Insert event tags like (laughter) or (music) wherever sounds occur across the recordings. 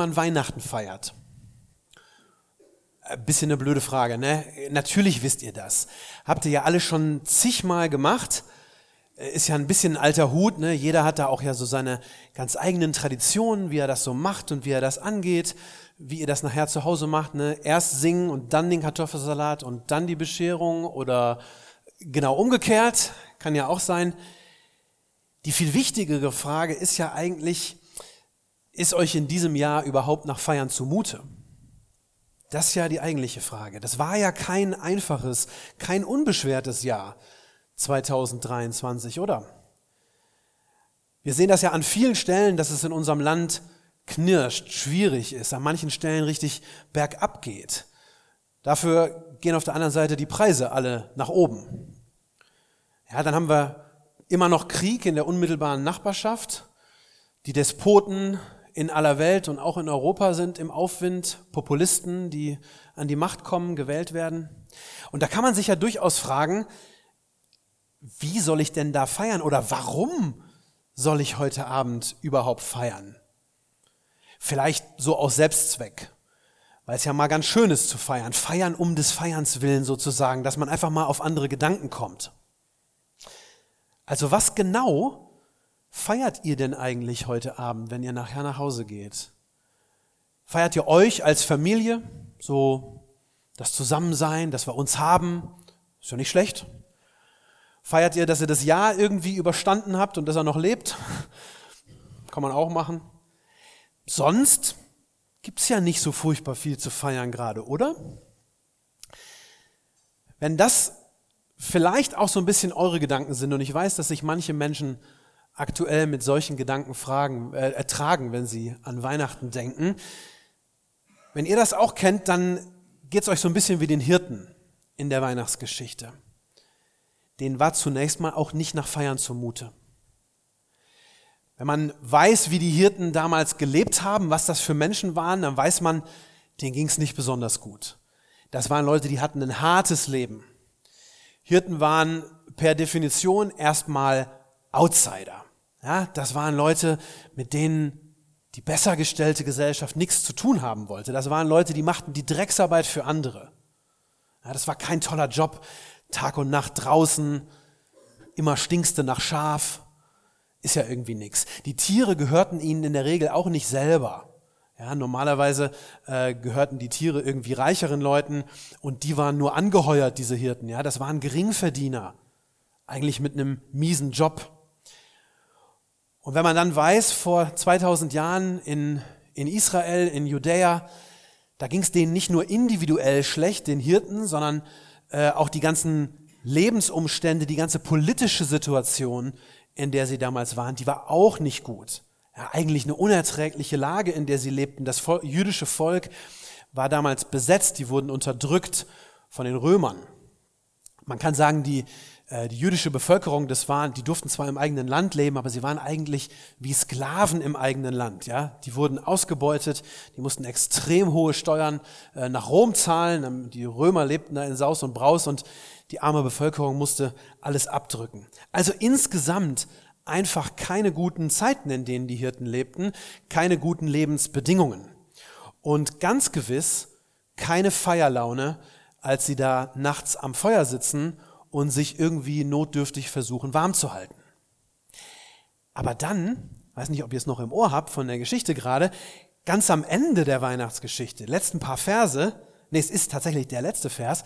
Man Weihnachten feiert? Ein bisschen eine blöde Frage, ne? Natürlich wisst ihr das. Habt ihr ja alle schon zigmal gemacht. Ist ja ein bisschen ein alter Hut, ne? Jeder hat da auch ja so seine ganz eigenen Traditionen, wie er das so macht und wie er das angeht, wie ihr das nachher zu Hause macht, ne? Erst singen und dann den Kartoffelsalat und dann die Bescherung oder genau umgekehrt, kann ja auch sein. Die viel wichtigere Frage ist ja eigentlich, ist euch in diesem Jahr überhaupt nach Feiern zumute? Das ist ja die eigentliche Frage. Das war ja kein einfaches, kein unbeschwertes Jahr 2023, oder? Wir sehen das ja an vielen Stellen, dass es in unserem Land knirscht, schwierig ist, an manchen Stellen richtig bergab geht. Dafür gehen auf der anderen Seite die Preise alle nach oben. Ja, dann haben wir immer noch Krieg in der unmittelbaren Nachbarschaft. Die Despoten in aller Welt und auch in Europa sind im Aufwind Populisten, die an die Macht kommen, gewählt werden. Und da kann man sich ja durchaus fragen, wie soll ich denn da feiern oder warum soll ich heute Abend überhaupt feiern? Vielleicht so aus Selbstzweck, weil es ja mal ganz schön ist zu feiern. Feiern um des Feierns willen sozusagen, dass man einfach mal auf andere Gedanken kommt. Also was genau feiert ihr denn eigentlich heute Abend, wenn ihr nachher nach Hause geht? Feiert ihr euch als Familie, so das Zusammensein, das wir uns haben? Ist ja nicht schlecht. Feiert ihr, dass ihr das Jahr irgendwie überstanden habt und dass er noch lebt? (laughs) Kann man auch machen. Sonst gibt's ja nicht so furchtbar viel zu feiern gerade, oder? Wenn das vielleicht auch so ein bisschen eure Gedanken sind und ich weiß, dass sich manche Menschen aktuell mit solchen Gedanken fragen, äh, ertragen, wenn sie an Weihnachten denken. Wenn ihr das auch kennt, dann geht es euch so ein bisschen wie den Hirten in der Weihnachtsgeschichte. Den war zunächst mal auch nicht nach Feiern zumute. Wenn man weiß, wie die Hirten damals gelebt haben, was das für Menschen waren, dann weiß man, denen ging es nicht besonders gut. Das waren Leute, die hatten ein hartes Leben. Hirten waren per Definition erstmal Outsider. Ja, das waren Leute, mit denen die besser gestellte Gesellschaft nichts zu tun haben wollte. Das waren Leute, die machten die Drecksarbeit für andere. Ja, das war kein toller Job. Tag und Nacht draußen, immer stinkste nach Schaf. Ist ja irgendwie nix. Die Tiere gehörten ihnen in der Regel auch nicht selber. Ja, normalerweise äh, gehörten die Tiere irgendwie reicheren Leuten und die waren nur angeheuert, diese Hirten. Ja, das waren Geringverdiener, eigentlich mit einem miesen Job. Und wenn man dann weiß, vor 2000 Jahren in, in Israel, in Judäa, da ging es denen nicht nur individuell schlecht, den Hirten, sondern äh, auch die ganzen Lebensumstände, die ganze politische Situation, in der sie damals waren, die war auch nicht gut. Ja, eigentlich eine unerträgliche Lage, in der sie lebten. Das Volk, jüdische Volk war damals besetzt, die wurden unterdrückt von den Römern. Man kann sagen, die, die jüdische Bevölkerung, das waren, die durften zwar im eigenen Land leben, aber sie waren eigentlich wie Sklaven im eigenen Land. Ja, die wurden ausgebeutet, die mussten extrem hohe Steuern äh, nach Rom zahlen. Ähm, die Römer lebten da in Saus und Braus und die arme Bevölkerung musste alles abdrücken. Also insgesamt einfach keine guten Zeiten, in denen die Hirten lebten, keine guten Lebensbedingungen und ganz gewiss keine Feierlaune, als sie da nachts am Feuer sitzen und sich irgendwie notdürftig versuchen, warm zu halten. Aber dann, weiß nicht, ob ihr es noch im Ohr habt von der Geschichte gerade, ganz am Ende der Weihnachtsgeschichte, letzten paar Verse, nee, es ist tatsächlich der letzte Vers,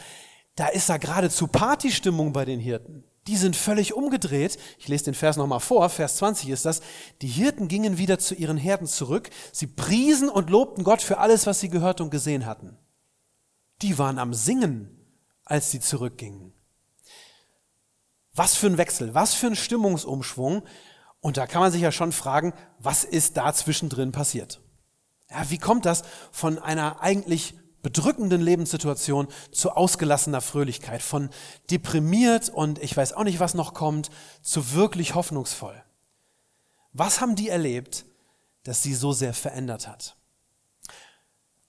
da ist da geradezu Partystimmung bei den Hirten. Die sind völlig umgedreht. Ich lese den Vers nochmal vor, Vers 20 ist das. Die Hirten gingen wieder zu ihren Herden zurück. Sie priesen und lobten Gott für alles, was sie gehört und gesehen hatten. Die waren am Singen, als sie zurückgingen. Was für ein Wechsel, was für ein Stimmungsumschwung. Und da kann man sich ja schon fragen, was ist da zwischendrin passiert? Ja, wie kommt das von einer eigentlich bedrückenden Lebenssituation zu ausgelassener Fröhlichkeit, von deprimiert und ich weiß auch nicht, was noch kommt, zu wirklich hoffnungsvoll? Was haben die erlebt, das sie so sehr verändert hat?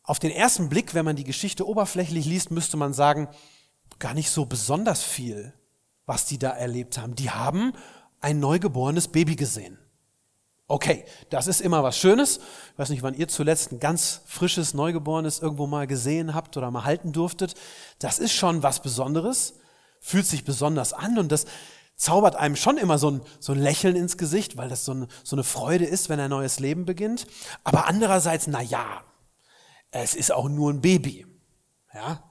Auf den ersten Blick, wenn man die Geschichte oberflächlich liest, müsste man sagen, gar nicht so besonders viel, was die da erlebt haben. Die haben ein neugeborenes Baby gesehen. Okay, das ist immer was Schönes. Ich weiß nicht, wann ihr zuletzt ein ganz frisches Neugeborenes irgendwo mal gesehen habt oder mal halten durftet. Das ist schon was Besonderes, fühlt sich besonders an und das zaubert einem schon immer so ein, so ein Lächeln ins Gesicht, weil das so, ein, so eine Freude ist, wenn ein neues Leben beginnt. Aber andererseits, na ja, es ist auch nur ein Baby. Ja,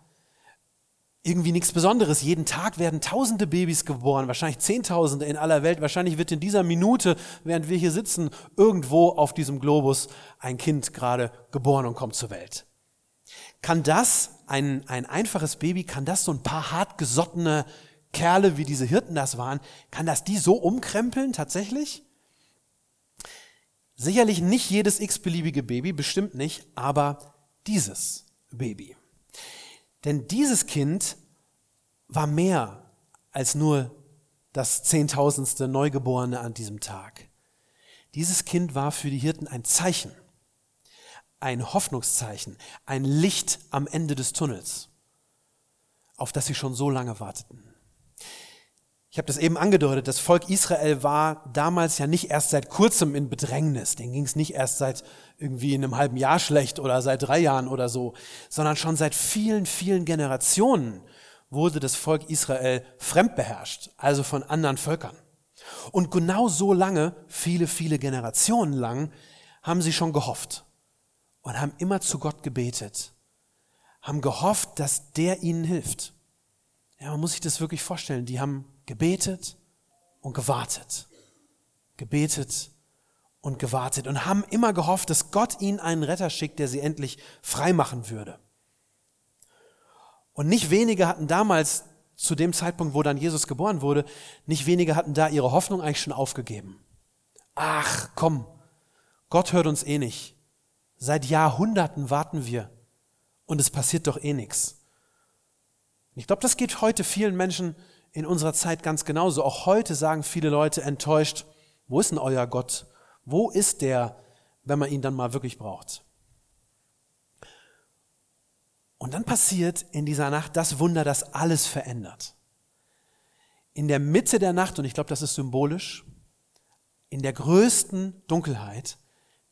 irgendwie nichts Besonderes. Jeden Tag werden tausende Babys geboren, wahrscheinlich Zehntausende in aller Welt. Wahrscheinlich wird in dieser Minute, während wir hier sitzen, irgendwo auf diesem Globus ein Kind gerade geboren und kommt zur Welt. Kann das, ein, ein einfaches Baby, kann das so ein paar hartgesottene Kerle, wie diese Hirten das waren, kann das die so umkrempeln tatsächlich? Sicherlich nicht jedes x-beliebige Baby, bestimmt nicht, aber dieses Baby. Denn dieses Kind war mehr als nur das zehntausendste Neugeborene an diesem Tag. Dieses Kind war für die Hirten ein Zeichen, ein Hoffnungszeichen, ein Licht am Ende des Tunnels, auf das sie schon so lange warteten. Ich habe das eben angedeutet, das Volk Israel war damals ja nicht erst seit kurzem in Bedrängnis, denen ging es nicht erst seit irgendwie in einem halben Jahr schlecht oder seit drei Jahren oder so, sondern schon seit vielen, vielen Generationen wurde das Volk Israel fremdbeherrscht, also von anderen Völkern. Und genau so lange, viele, viele Generationen lang, haben sie schon gehofft und haben immer zu Gott gebetet, haben gehofft, dass der ihnen hilft. Ja, man muss sich das wirklich vorstellen. Die haben gebetet und gewartet. Gebetet und gewartet und haben immer gehofft, dass Gott ihnen einen Retter schickt, der sie endlich frei machen würde. Und nicht wenige hatten damals, zu dem Zeitpunkt, wo dann Jesus geboren wurde, nicht wenige hatten da ihre Hoffnung eigentlich schon aufgegeben. Ach, komm, Gott hört uns eh nicht. Seit Jahrhunderten warten wir und es passiert doch eh nichts. Ich glaube, das geht heute vielen Menschen in unserer Zeit ganz genauso. Auch heute sagen viele Leute enttäuscht, wo ist denn euer Gott? Wo ist der, wenn man ihn dann mal wirklich braucht? Und dann passiert in dieser Nacht das Wunder, das alles verändert. In der Mitte der Nacht, und ich glaube, das ist symbolisch, in der größten Dunkelheit,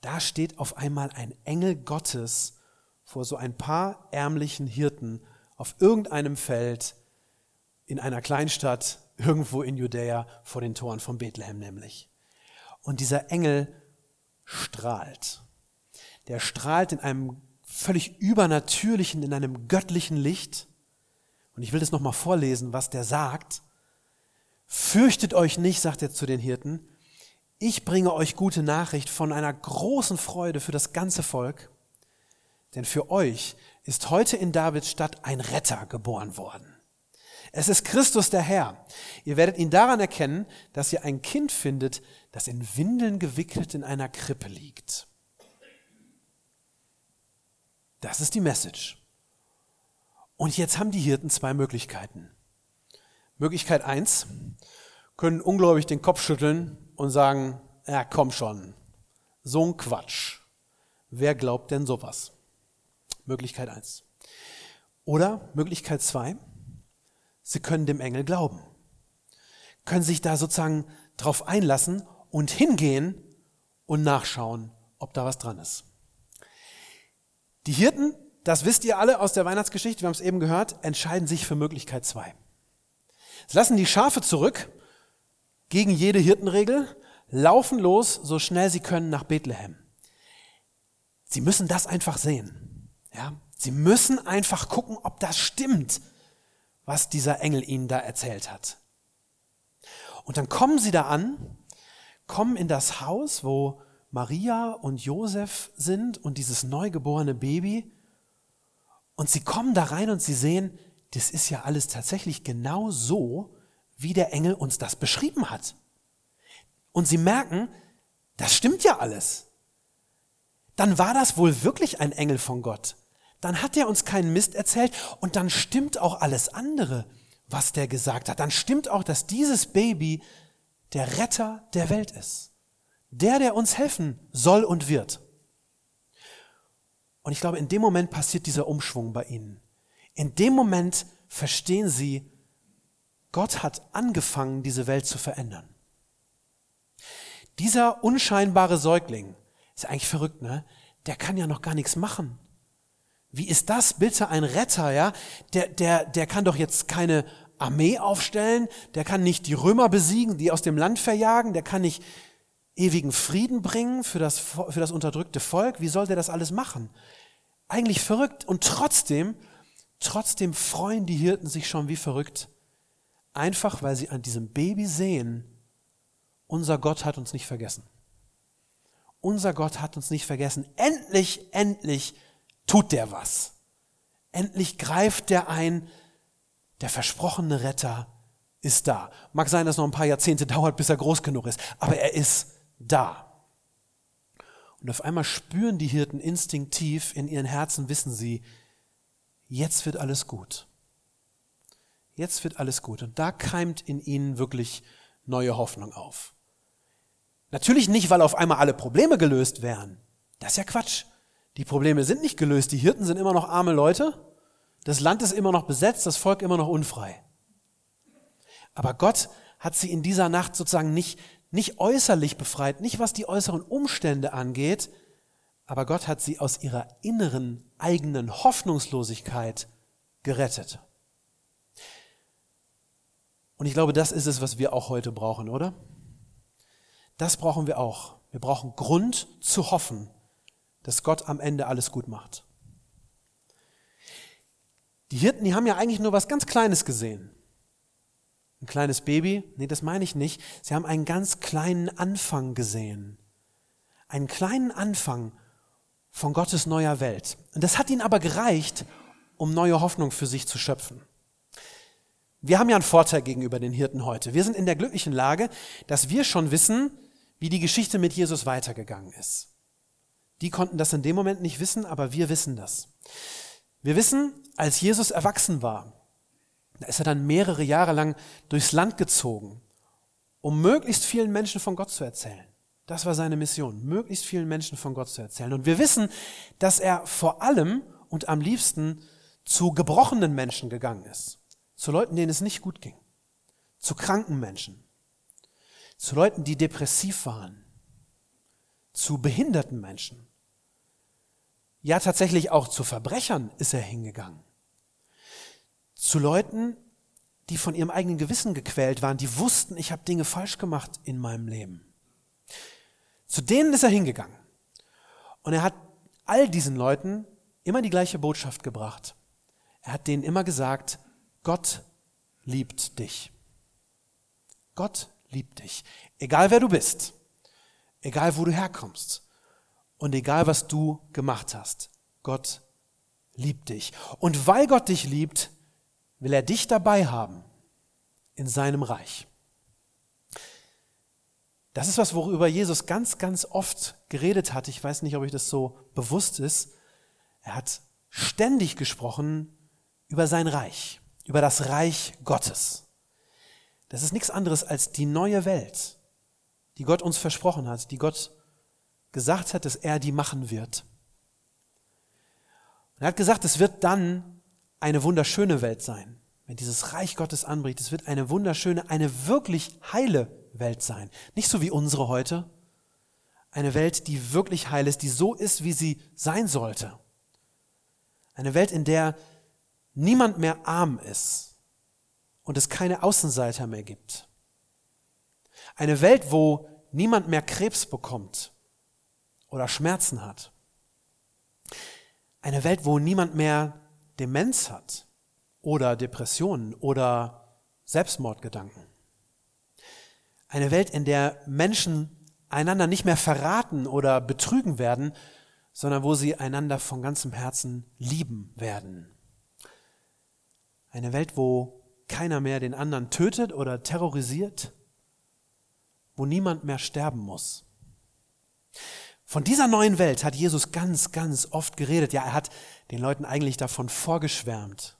da steht auf einmal ein Engel Gottes vor so ein paar ärmlichen Hirten auf irgendeinem Feld in einer Kleinstadt irgendwo in Judäa vor den Toren von Bethlehem nämlich. Und dieser Engel strahlt. Der strahlt in einem völlig übernatürlichen, in einem göttlichen Licht. Und ich will das nochmal vorlesen, was der sagt. Fürchtet euch nicht, sagt er zu den Hirten. Ich bringe euch gute Nachricht von einer großen Freude für das ganze Volk. Denn für euch ist heute in Davids Stadt ein Retter geboren worden. Es ist Christus der Herr. Ihr werdet ihn daran erkennen, dass ihr ein Kind findet, das in Windeln gewickelt in einer Krippe liegt. Das ist die Message. Und jetzt haben die Hirten zwei Möglichkeiten. Möglichkeit eins können ungläubig den Kopf schütteln und sagen, ja, komm schon, so ein Quatsch. Wer glaubt denn sowas? Möglichkeit eins. Oder Möglichkeit zwei Sie können dem Engel glauben, können sich da sozusagen drauf einlassen und hingehen und nachschauen, ob da was dran ist. Die Hirten, das wisst ihr alle aus der Weihnachtsgeschichte, wir haben es eben gehört, entscheiden sich für Möglichkeit zwei. Sie lassen die Schafe zurück gegen jede Hirtenregel, laufen los, so schnell sie können, nach Bethlehem. Sie müssen das einfach sehen. Ja? Sie müssen einfach gucken, ob das stimmt, was dieser Engel ihnen da erzählt hat. Und dann kommen sie da an, kommen in das Haus, wo Maria und Josef sind und dieses neugeborene Baby. Und sie kommen da rein und sie sehen, das ist ja alles tatsächlich genau so, wie der Engel uns das beschrieben hat. Und sie merken, das stimmt ja alles. dann war das wohl wirklich ein Engel von Gott. Dann hat er uns keinen Mist erzählt und dann stimmt auch alles andere, was der gesagt hat. Dann stimmt auch, dass dieses Baby der Retter der Welt ist. Der, der uns helfen soll und wird. Und ich glaube, in dem Moment passiert dieser Umschwung bei ihnen. In dem Moment verstehen sie, Gott hat angefangen, diese Welt zu verändern. Dieser unscheinbare Säugling, ist ja eigentlich verrückt, ne? Der kann ja noch gar nichts machen. Wie ist das bitte ein Retter, ja? Der, der, der kann doch jetzt keine Armee aufstellen, der kann nicht die Römer besiegen, die aus dem Land verjagen, der kann nicht ewigen Frieden bringen für das, für das unterdrückte Volk. Wie soll der das alles machen? Eigentlich verrückt. Und trotzdem, trotzdem freuen die Hirten sich schon wie verrückt. Einfach weil sie an diesem Baby sehen, unser Gott hat uns nicht vergessen. Unser Gott hat uns nicht vergessen. Endlich, endlich tut der was. Endlich greift der ein. Der versprochene Retter ist da. Mag sein, dass noch ein paar Jahrzehnte (laughs) dauert, bis er groß genug ist, aber er ist da. Und auf einmal spüren die Hirten instinktiv in ihren Herzen, wissen sie, jetzt wird alles gut. Jetzt wird alles gut. Und da keimt in ihnen wirklich neue Hoffnung auf. Natürlich nicht, weil auf einmal alle Probleme gelöst wären. Das ist ja Quatsch. Die Probleme sind nicht gelöst. Die Hirten sind immer noch arme Leute. Das Land ist immer noch besetzt, das Volk immer noch unfrei. Aber Gott hat sie in dieser Nacht sozusagen nicht, nicht äußerlich befreit, nicht was die äußeren Umstände angeht, aber Gott hat sie aus ihrer inneren eigenen Hoffnungslosigkeit gerettet. Und ich glaube, das ist es, was wir auch heute brauchen, oder? Das brauchen wir auch. Wir brauchen Grund zu hoffen, dass Gott am Ende alles gut macht. Die Hirten, die haben ja eigentlich nur was ganz Kleines gesehen. Ein kleines Baby? Nee, das meine ich nicht. Sie haben einen ganz kleinen Anfang gesehen. Einen kleinen Anfang von Gottes neuer Welt. Und das hat ihnen aber gereicht, um neue Hoffnung für sich zu schöpfen. Wir haben ja einen Vorteil gegenüber den Hirten heute. Wir sind in der glücklichen Lage, dass wir schon wissen, wie die Geschichte mit Jesus weitergegangen ist. Die konnten das in dem Moment nicht wissen, aber wir wissen das. Wir wissen, als Jesus erwachsen war, da ist er dann mehrere Jahre lang durchs Land gezogen, um möglichst vielen Menschen von Gott zu erzählen. Das war seine Mission, möglichst vielen Menschen von Gott zu erzählen. Und wir wissen, dass er vor allem und am liebsten zu gebrochenen Menschen gegangen ist, zu Leuten, denen es nicht gut ging, zu kranken Menschen, zu Leuten, die depressiv waren, zu behinderten Menschen. Ja, tatsächlich auch zu Verbrechern ist er hingegangen. Zu Leuten, die von ihrem eigenen Gewissen gequält waren, die wussten, ich habe Dinge falsch gemacht in meinem Leben. Zu denen ist er hingegangen. Und er hat all diesen Leuten immer die gleiche Botschaft gebracht. Er hat denen immer gesagt, Gott liebt dich. Gott liebt dich. Egal wer du bist, egal wo du herkommst und egal was du gemacht hast. Gott liebt dich. Und weil Gott dich liebt, will er dich dabei haben in seinem Reich. Das ist was, worüber Jesus ganz, ganz oft geredet hat. Ich weiß nicht, ob euch das so bewusst ist. Er hat ständig gesprochen über sein Reich, über das Reich Gottes. Das ist nichts anderes als die neue Welt, die Gott uns versprochen hat, die Gott gesagt hat, dass er die machen wird. Und er hat gesagt, es wird dann eine wunderschöne Welt sein. Wenn dieses Reich Gottes anbricht, es wird eine wunderschöne, eine wirklich heile Welt sein. Nicht so wie unsere heute. Eine Welt, die wirklich heil ist, die so ist, wie sie sein sollte. Eine Welt, in der niemand mehr arm ist, und es keine Außenseiter mehr gibt. Eine Welt, wo niemand mehr Krebs bekommt oder Schmerzen hat. Eine Welt, wo niemand mehr Demenz hat oder Depressionen oder Selbstmordgedanken. Eine Welt, in der Menschen einander nicht mehr verraten oder betrügen werden, sondern wo sie einander von ganzem Herzen lieben werden. Eine Welt, wo keiner mehr den anderen tötet oder terrorisiert, wo niemand mehr sterben muss. Von dieser neuen Welt hat Jesus ganz, ganz oft geredet. Ja, er hat den Leuten eigentlich davon vorgeschwärmt.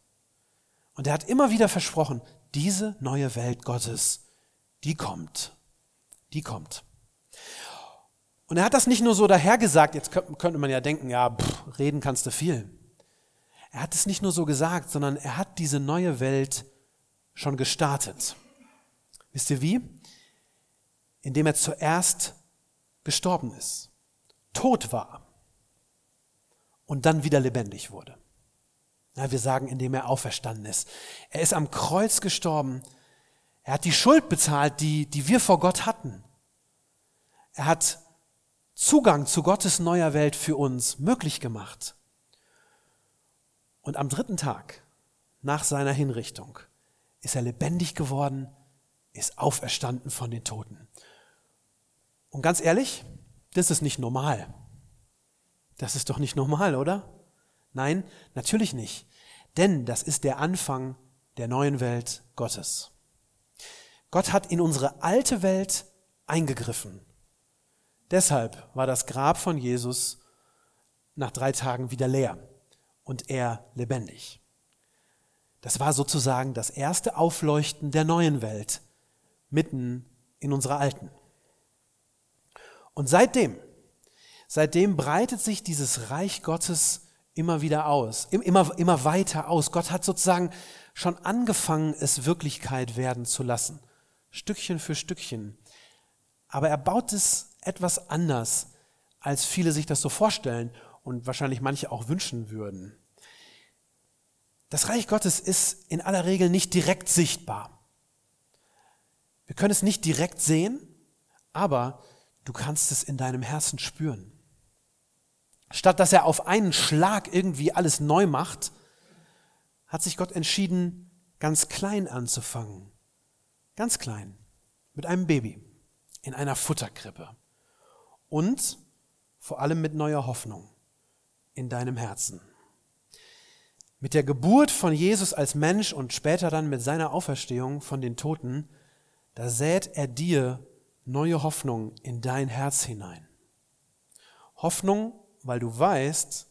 Und er hat immer wieder versprochen, diese neue Welt Gottes, die kommt. Die kommt. Und er hat das nicht nur so dahergesagt, jetzt könnte man ja denken, ja, pff, reden kannst du viel. Er hat es nicht nur so gesagt, sondern er hat diese neue Welt schon gestartet. Wisst ihr wie? Indem er zuerst gestorben ist, tot war und dann wieder lebendig wurde. Ja, wir sagen, indem er auferstanden ist. Er ist am Kreuz gestorben. Er hat die Schuld bezahlt, die, die wir vor Gott hatten. Er hat Zugang zu Gottes neuer Welt für uns möglich gemacht. Und am dritten Tag nach seiner Hinrichtung ist er lebendig geworden, ist auferstanden von den Toten. Und ganz ehrlich, das ist nicht normal. Das ist doch nicht normal, oder? Nein, natürlich nicht. Denn das ist der Anfang der neuen Welt Gottes. Gott hat in unsere alte Welt eingegriffen. Deshalb war das Grab von Jesus nach drei Tagen wieder leer und er lebendig. Das war sozusagen das erste Aufleuchten der neuen Welt mitten in unserer alten. Und seitdem, seitdem breitet sich dieses Reich Gottes immer wieder aus, immer, immer weiter aus. Gott hat sozusagen schon angefangen, es Wirklichkeit werden zu lassen. Stückchen für Stückchen. Aber er baut es etwas anders, als viele sich das so vorstellen und wahrscheinlich manche auch wünschen würden. Das Reich Gottes ist in aller Regel nicht direkt sichtbar. Wir können es nicht direkt sehen, aber du kannst es in deinem Herzen spüren. Statt dass er auf einen Schlag irgendwie alles neu macht, hat sich Gott entschieden, ganz klein anzufangen. Ganz klein. Mit einem Baby. In einer Futterkrippe. Und vor allem mit neuer Hoffnung in deinem Herzen. Mit der Geburt von Jesus als Mensch und später dann mit seiner Auferstehung von den Toten, da sät er dir neue Hoffnung in dein Herz hinein. Hoffnung weil du weißt,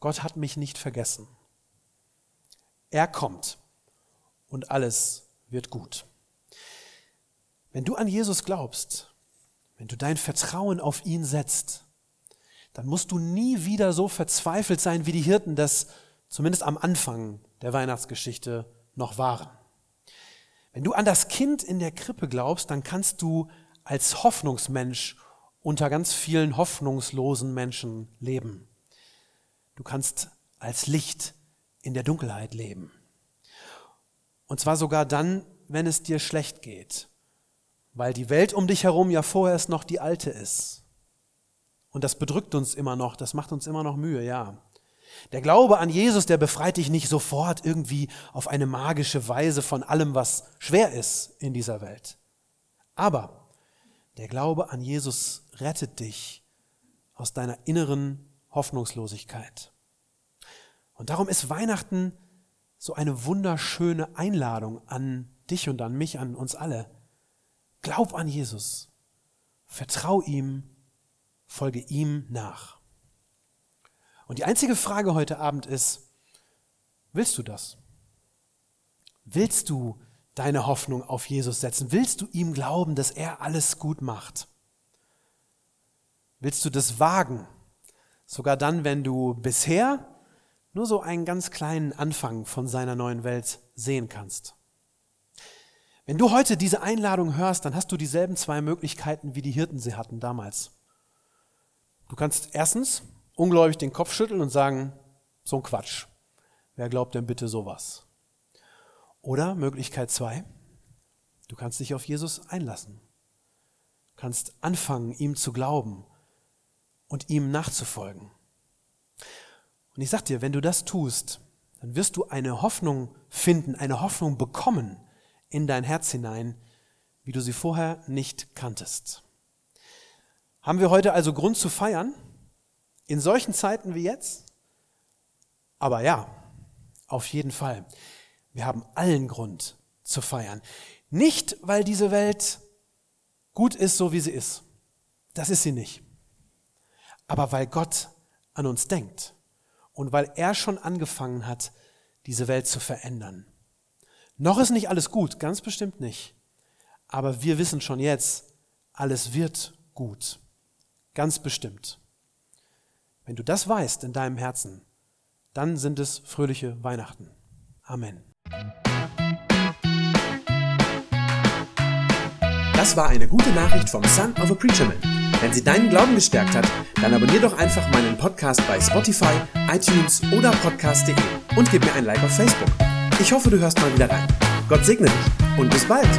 Gott hat mich nicht vergessen. Er kommt und alles wird gut. Wenn du an Jesus glaubst, wenn du dein Vertrauen auf ihn setzt, dann musst du nie wieder so verzweifelt sein, wie die Hirten das zumindest am Anfang der Weihnachtsgeschichte noch waren. Wenn du an das Kind in der Krippe glaubst, dann kannst du als Hoffnungsmensch unter ganz vielen hoffnungslosen Menschen leben. Du kannst als Licht in der Dunkelheit leben. Und zwar sogar dann, wenn es dir schlecht geht, weil die Welt um dich herum ja vorerst noch die alte ist. Und das bedrückt uns immer noch, das macht uns immer noch Mühe, ja. Der Glaube an Jesus, der befreit dich nicht sofort irgendwie auf eine magische Weise von allem, was schwer ist in dieser Welt. Aber der Glaube an Jesus rettet dich aus deiner inneren Hoffnungslosigkeit. Und darum ist Weihnachten so eine wunderschöne Einladung an dich und an mich, an uns alle. Glaub an Jesus, vertrau ihm, folge ihm nach. Und die einzige Frage heute Abend ist, willst du das? Willst du deine Hoffnung auf Jesus setzen? Willst du ihm glauben, dass er alles gut macht? Willst du das wagen? Sogar dann, wenn du bisher nur so einen ganz kleinen Anfang von seiner neuen Welt sehen kannst. Wenn du heute diese Einladung hörst, dann hast du dieselben zwei Möglichkeiten, wie die Hirten sie hatten damals. Du kannst erstens ungläubig den Kopf schütteln und sagen, so ein Quatsch. Wer glaubt denn bitte sowas? Oder Möglichkeit zwei, du kannst dich auf Jesus einlassen. Du kannst anfangen, ihm zu glauben und ihm nachzufolgen. Und ich sag dir, wenn du das tust, dann wirst du eine Hoffnung finden, eine Hoffnung bekommen in dein Herz hinein, wie du sie vorher nicht kanntest. Haben wir heute also Grund zu feiern? In solchen Zeiten wie jetzt? Aber ja, auf jeden Fall. Wir haben allen Grund zu feiern. Nicht, weil diese Welt gut ist, so wie sie ist. Das ist sie nicht. aber weil Gott an uns denkt und weil er schon angefangen hat, diese Welt zu verändern. Noch ist nicht alles gut, ganz bestimmt nicht. Aber wir wissen schon jetzt, alles wird gut. Ganz bestimmt. Wenn du das weißt in deinem Herzen, dann sind es fröhliche Weihnachten. Amen. Das war eine gute Nachricht vom Son of a Preacher Man. Wenn sie deinen Glauben gestärkt hat, dann abonnier doch einfach meinen Podcast bei Spotify, iTunes oder podcast.de und gib mir ein Like auf Facebook. Ich hoffe, du hörst mal wieder rein. Gott segne dich und bis bald.